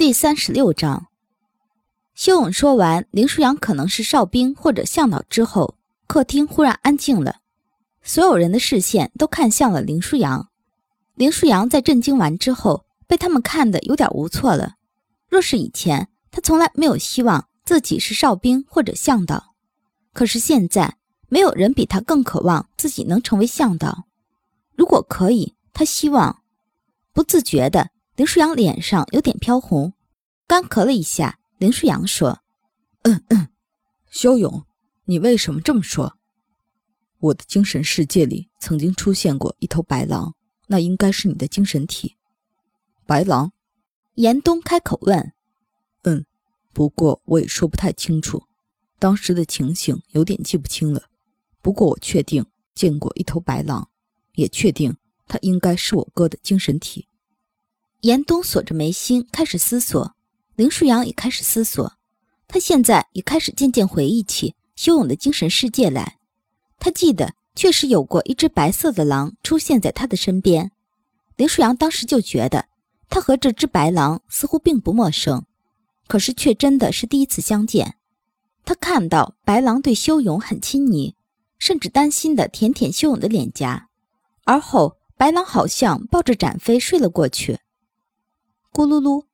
第三十六章，修勇说完林舒扬可能是哨兵或者向导之后，客厅忽然安静了，所有人的视线都看向了林舒扬。林舒扬在震惊完之后，被他们看得有点无措了。若是以前，他从来没有希望自己是哨兵或者向导，可是现在，没有人比他更渴望自己能成为向导。如果可以，他希望。不自觉的。林舒扬脸上有点飘红，干咳了一下。林舒扬说：“嗯嗯，肖勇，你为什么这么说？我的精神世界里曾经出现过一头白狼，那应该是你的精神体。白狼？”严冬开口问。“嗯，不过我也说不太清楚，当时的情形有点记不清了。不过我确定见过一头白狼，也确定它应该是我哥的精神体。”严冬锁着眉心，开始思索。林舒扬也开始思索，他现在也开始渐渐回忆起修勇的精神世界来。他记得确实有过一只白色的狼出现在他的身边。林舒扬当时就觉得他和这只白狼似乎并不陌生，可是却真的是第一次相见。他看到白狼对修勇很亲昵，甚至担心的舔舔修勇的脸颊，而后白狼好像抱着展飞睡了过去。咕噜噜，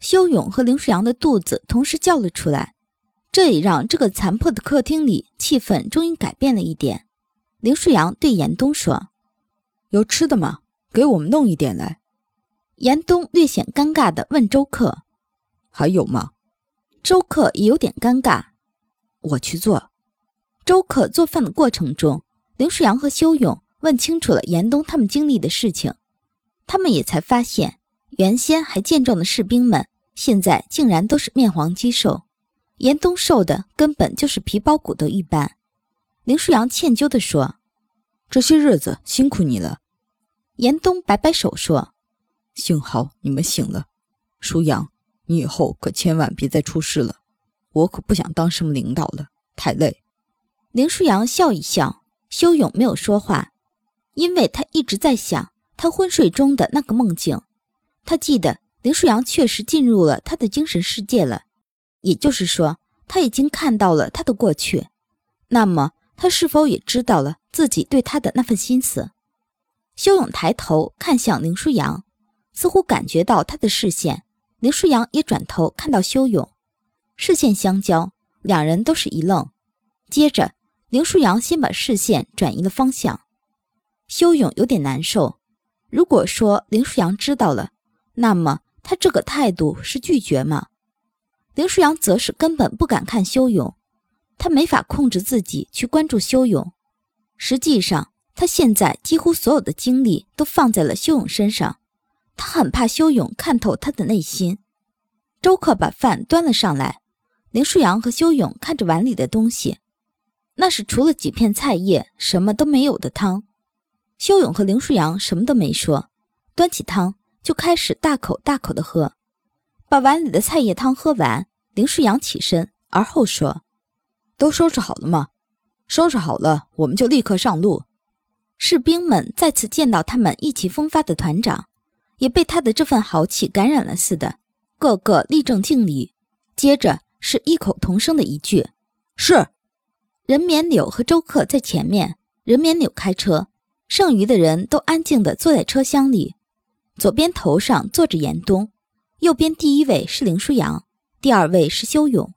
修勇和林舒扬的肚子同时叫了出来，这也让这个残破的客厅里气氛终于改变了一点。林舒扬对严冬说：“有吃的吗？给我们弄一点来。”严冬略显尴尬地问周克：“还有吗？”周克也有点尴尬：“我去做。”周克做饭的过程中，林舒扬和修勇问清楚了严冬他们经历的事情，他们也才发现。原先还健壮的士兵们，现在竟然都是面黄肌瘦。严冬瘦的根本就是皮包骨头一般。林舒扬歉疚地说：“这些日子辛苦你了。”严冬摆摆手说：“幸好你们醒了。舒扬，你以后可千万别再出事了。我可不想当什么领导了，太累。”林舒扬笑一笑，修勇没有说话，因为他一直在想他昏睡中的那个梦境。他记得林舒扬确实进入了他的精神世界了，也就是说，他已经看到了他的过去。那么，他是否也知道了自己对他的那份心思？修勇抬头看向林舒扬，似乎感觉到他的视线。林舒扬也转头看到修勇，视线相交，两人都是一愣。接着，林舒扬先把视线转移了方向。修勇有点难受。如果说林舒扬知道了，那么他这个态度是拒绝吗？林舒扬则是根本不敢看修勇，他没法控制自己去关注修勇。实际上，他现在几乎所有的精力都放在了修勇身上，他很怕修勇看透他的内心。周克把饭端了上来，林舒扬和修勇看着碗里的东西，那是除了几片菜叶什么都没有的汤。修勇和林舒扬什么都没说，端起汤。就开始大口大口的喝，把碗里的菜叶汤喝完。林舒扬起身，而后说：“都收拾好了吗？收拾好了，我们就立刻上路。”士兵们再次见到他们意气风发的团长，也被他的这份豪气感染了似的，个个立正敬礼。接着是异口同声的一句：“是。”任绵柳和周克在前面，任绵柳开车，剩余的人都安静地坐在车厢里。左边头上坐着严冬，右边第一位是林舒扬，第二位是修勇。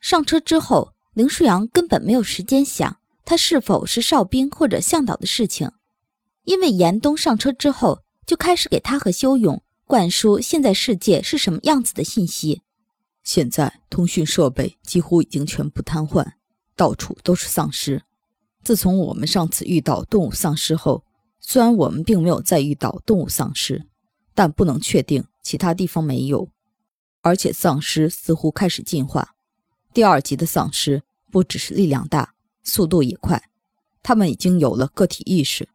上车之后，林舒扬根本没有时间想他是否是哨兵或者向导的事情，因为严冬上车之后就开始给他和修勇灌输现在世界是什么样子的信息。现在通讯设备几乎已经全部瘫痪，到处都是丧尸。自从我们上次遇到动物丧尸后，虽然我们并没有再遇到动物丧尸。但不能确定其他地方没有，而且丧尸似乎开始进化。第二级的丧尸不只是力量大，速度也快，他们已经有了个体意识，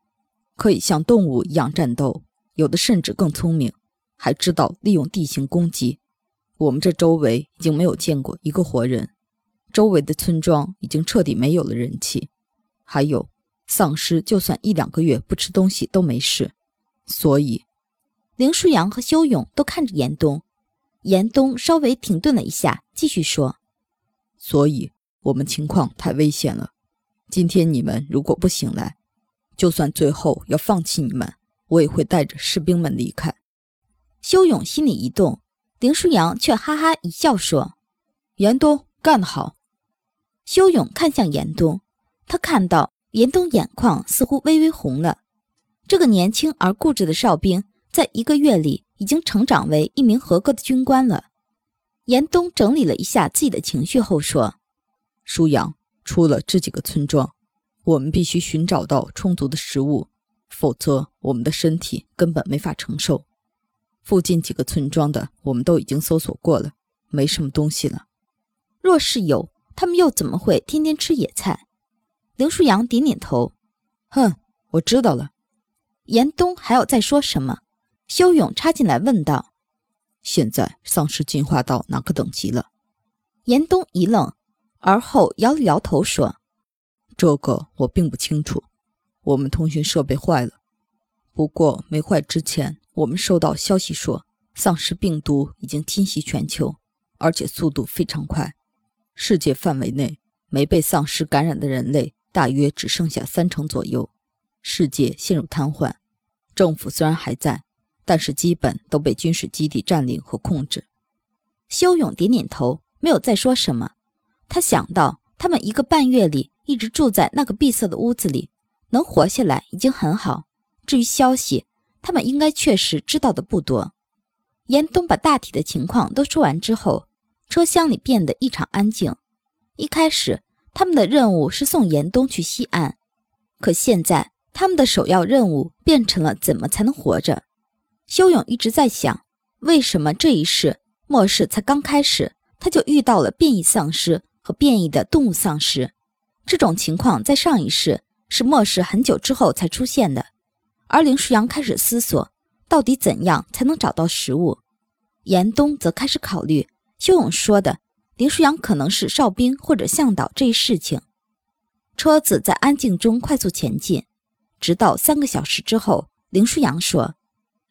可以像动物一样战斗，有的甚至更聪明，还知道利用地形攻击。我们这周围已经没有见过一个活人，周围的村庄已经彻底没有了人气。还有，丧尸就算一两个月不吃东西都没事，所以。林舒扬和修勇都看着严冬，严冬稍微停顿了一下，继续说：“所以我们情况太危险了。今天你们如果不醒来，就算最后要放弃你们，我也会带着士兵们离开。”修勇心里一动，林舒扬却哈哈一笑说：“严冬干得好。”修勇看向严冬，他看到严冬眼眶似乎微微红了。这个年轻而固执的哨兵，在一个月里已经成长为一名合格的军官了。严冬整理了一下自己的情绪后说：“舒扬，出了这几个村庄，我们必须寻找到充足的食物，否则我们的身体根本没法承受。附近几个村庄的我们都已经搜索过了，没什么东西了。若是有……”他们又怎么会天天吃野菜？林舒阳点点头，哼，我知道了。严冬还要再说什么？修勇插进来问道：“现在丧尸进化到哪个等级了？”严冬一愣，而后摇了摇头说：“这个我并不清楚。我们通讯设备坏了，不过没坏之前，我们收到消息说，丧尸病毒已经侵袭全球，而且速度非常快。”世界范围内没被丧尸感染的人类大约只剩下三成左右，世界陷入瘫痪。政府虽然还在，但是基本都被军事基地占领和控制。修勇点点头，没有再说什么。他想到，他们一个半月里一直住在那个闭塞的屋子里，能活下来已经很好。至于消息，他们应该确实知道的不多。严冬把大体的情况都说完之后。车厢里变得异常安静。一开始，他们的任务是送严冬去西岸，可现在他们的首要任务变成了怎么才能活着。修勇一直在想，为什么这一世末世才刚开始，他就遇到了变异丧尸和变异的动物丧尸？这种情况在上一世是末世很久之后才出现的。而林舒扬开始思索，到底怎样才能找到食物？严冬则开始考虑。修勇说的林舒扬可能是哨兵或者向导这一事情。车子在安静中快速前进，直到三个小时之后，林舒扬说：“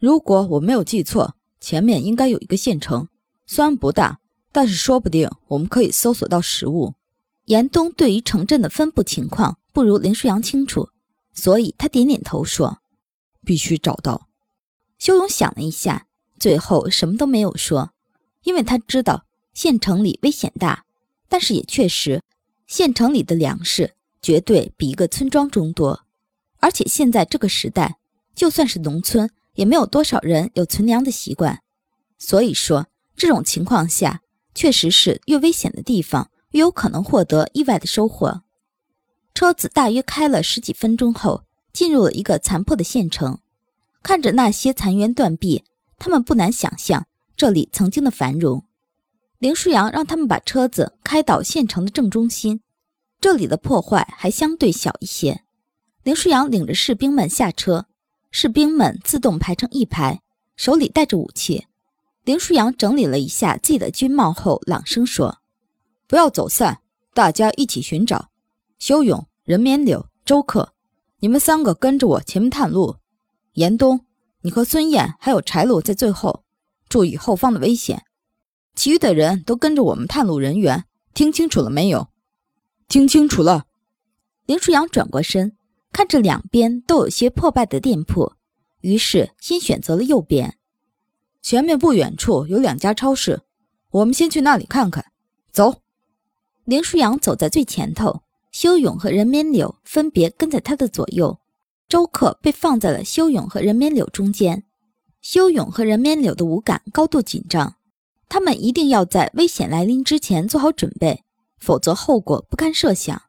如果我没有记错，前面应该有一个县城，虽然不大，但是说不定我们可以搜索到食物。”严冬对于城镇的分布情况不如林舒扬清楚，所以他点点头说：“必须找到。”修勇想了一下，最后什么都没有说。因为他知道县城里危险大，但是也确实，县城里的粮食绝对比一个村庄中多。而且现在这个时代，就算是农村，也没有多少人有存粮的习惯。所以说，这种情况下，确实是越危险的地方，越有可能获得意外的收获。车子大约开了十几分钟后，进入了一个残破的县城。看着那些残垣断壁，他们不难想象。这里曾经的繁荣，林舒扬让他们把车子开到县城的正中心。这里的破坏还相对小一些。林舒扬领着士兵们下车，士兵们自动排成一排，手里带着武器。林舒扬整理了一下自己的军帽后，朗声说：“不要走散，大家一起寻找。修勇、任绵柳、周克，你们三个跟着我前面探路。严冬，你和孙燕还有柴鲁在最后。”注意后方的危险，其余的人都跟着我们探路人员。听清楚了没有？听清楚了。林舒扬转过身，看着两边都有些破败的店铺，于是先选择了右边。前面不远处有两家超市，我们先去那里看看。走。林舒扬走在最前头，修勇和任绵柳分别跟在他的左右，周克被放在了修勇和任绵柳中间。修勇和任绵柳的五感高度紧张，他们一定要在危险来临之前做好准备，否则后果不堪设想。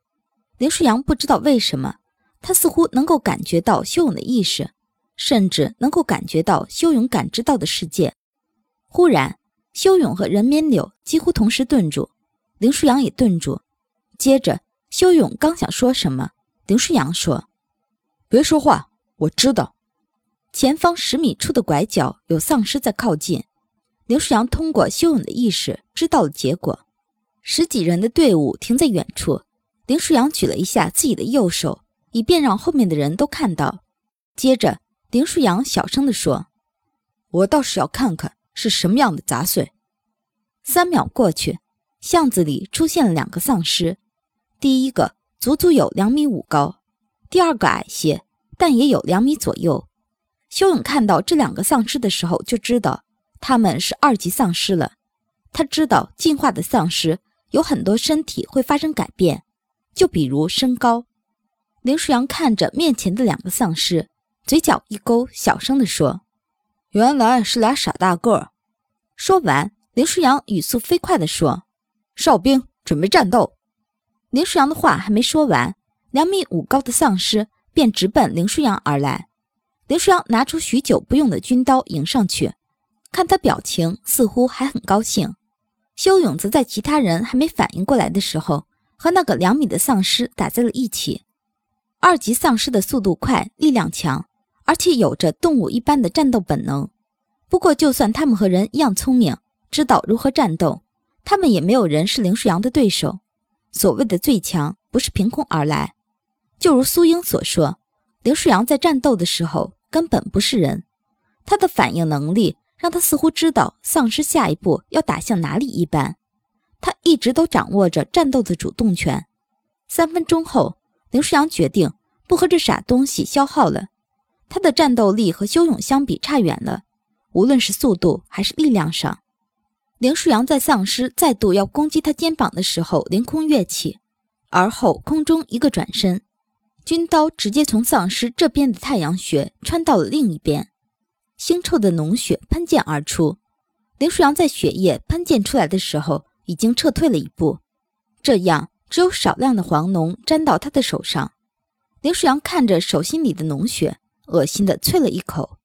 林舒扬不知道为什么，他似乎能够感觉到修勇的意识，甚至能够感觉到修勇感知到的世界。忽然，修勇和任绵柳几乎同时顿住，林舒扬也顿住。接着，修勇刚想说什么，林舒扬说：“别说话，我知道。”前方十米处的拐角有丧尸在靠近，林舒扬通过修勇的意识知道了结果。十几人的队伍停在远处，林舒扬举了一下自己的右手，以便让后面的人都看到。接着，林舒扬小声地说：“我倒是要看看是什么样的杂碎。”三秒过去，巷子里出现了两个丧尸。第一个足足有两米五高，第二个矮些，但也有两米左右。修勇看到这两个丧尸的时候，就知道他们是二级丧尸了。他知道进化的丧尸有很多身体会发生改变，就比如身高。林舒扬看着面前的两个丧尸，嘴角一勾，小声地说：“原来是俩傻大个儿。”说完，林舒扬语速飞快地说：“哨兵，准备战斗！”林舒扬的话还没说完，两米五高的丧尸便直奔林舒扬而来。林舒扬拿出许久不用的军刀迎上去，看他表情似乎还很高兴。修勇则在其他人还没反应过来的时候，和那个两米的丧尸打在了一起。二级丧尸的速度快，力量强，而且有着动物一般的战斗本能。不过，就算他们和人一样聪明，知道如何战斗，他们也没有人是林舒扬的对手。所谓的最强，不是凭空而来。就如苏英所说，林舒扬在战斗的时候。根本不是人，他的反应能力让他似乎知道丧尸下一步要打向哪里一般。他一直都掌握着战斗的主动权。三分钟后，林舒扬决定不和这傻东西消耗了。他的战斗力和修勇相比差远了，无论是速度还是力量上。林舒扬在丧尸再度要攻击他肩膀的时候凌空跃起，而后空中一个转身。军刀直接从丧尸这边的太阳穴穿到了另一边，腥臭的脓血喷溅而出。林舒扬在血液喷溅出来的时候已经撤退了一步，这样只有少量的黄脓沾到他的手上。林舒扬看着手心里的脓血，恶心的啐了一口。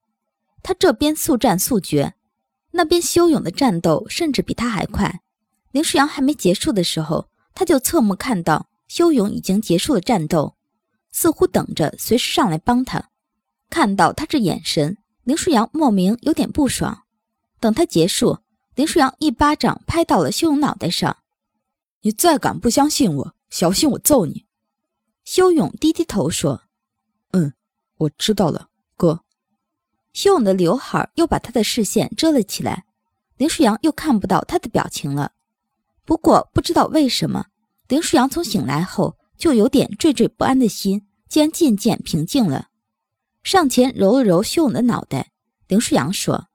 他这边速战速决，那边修勇的战斗甚至比他还快。林舒扬还没结束的时候，他就侧目看到修勇已经结束了战斗。似乎等着随时上来帮他。看到他这眼神，林舒扬莫名有点不爽。等他结束，林舒扬一巴掌拍到了修勇脑袋上：“你再敢不相信我，小心我揍你！”修勇低低头说：“嗯，我知道了，哥。”修勇的刘海又把他的视线遮了起来，林舒扬又看不到他的表情了。不过不知道为什么，林舒扬从醒来后。就有点惴惴不安的心，竟然渐渐平静了。上前揉了揉修勇的脑袋，林舒扬说：“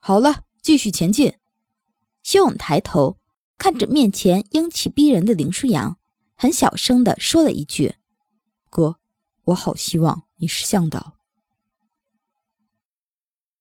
好了，继续前进。”修勇抬头看着面前英气逼人的林舒扬，很小声地说了一句：“哥，我好希望你是向导。”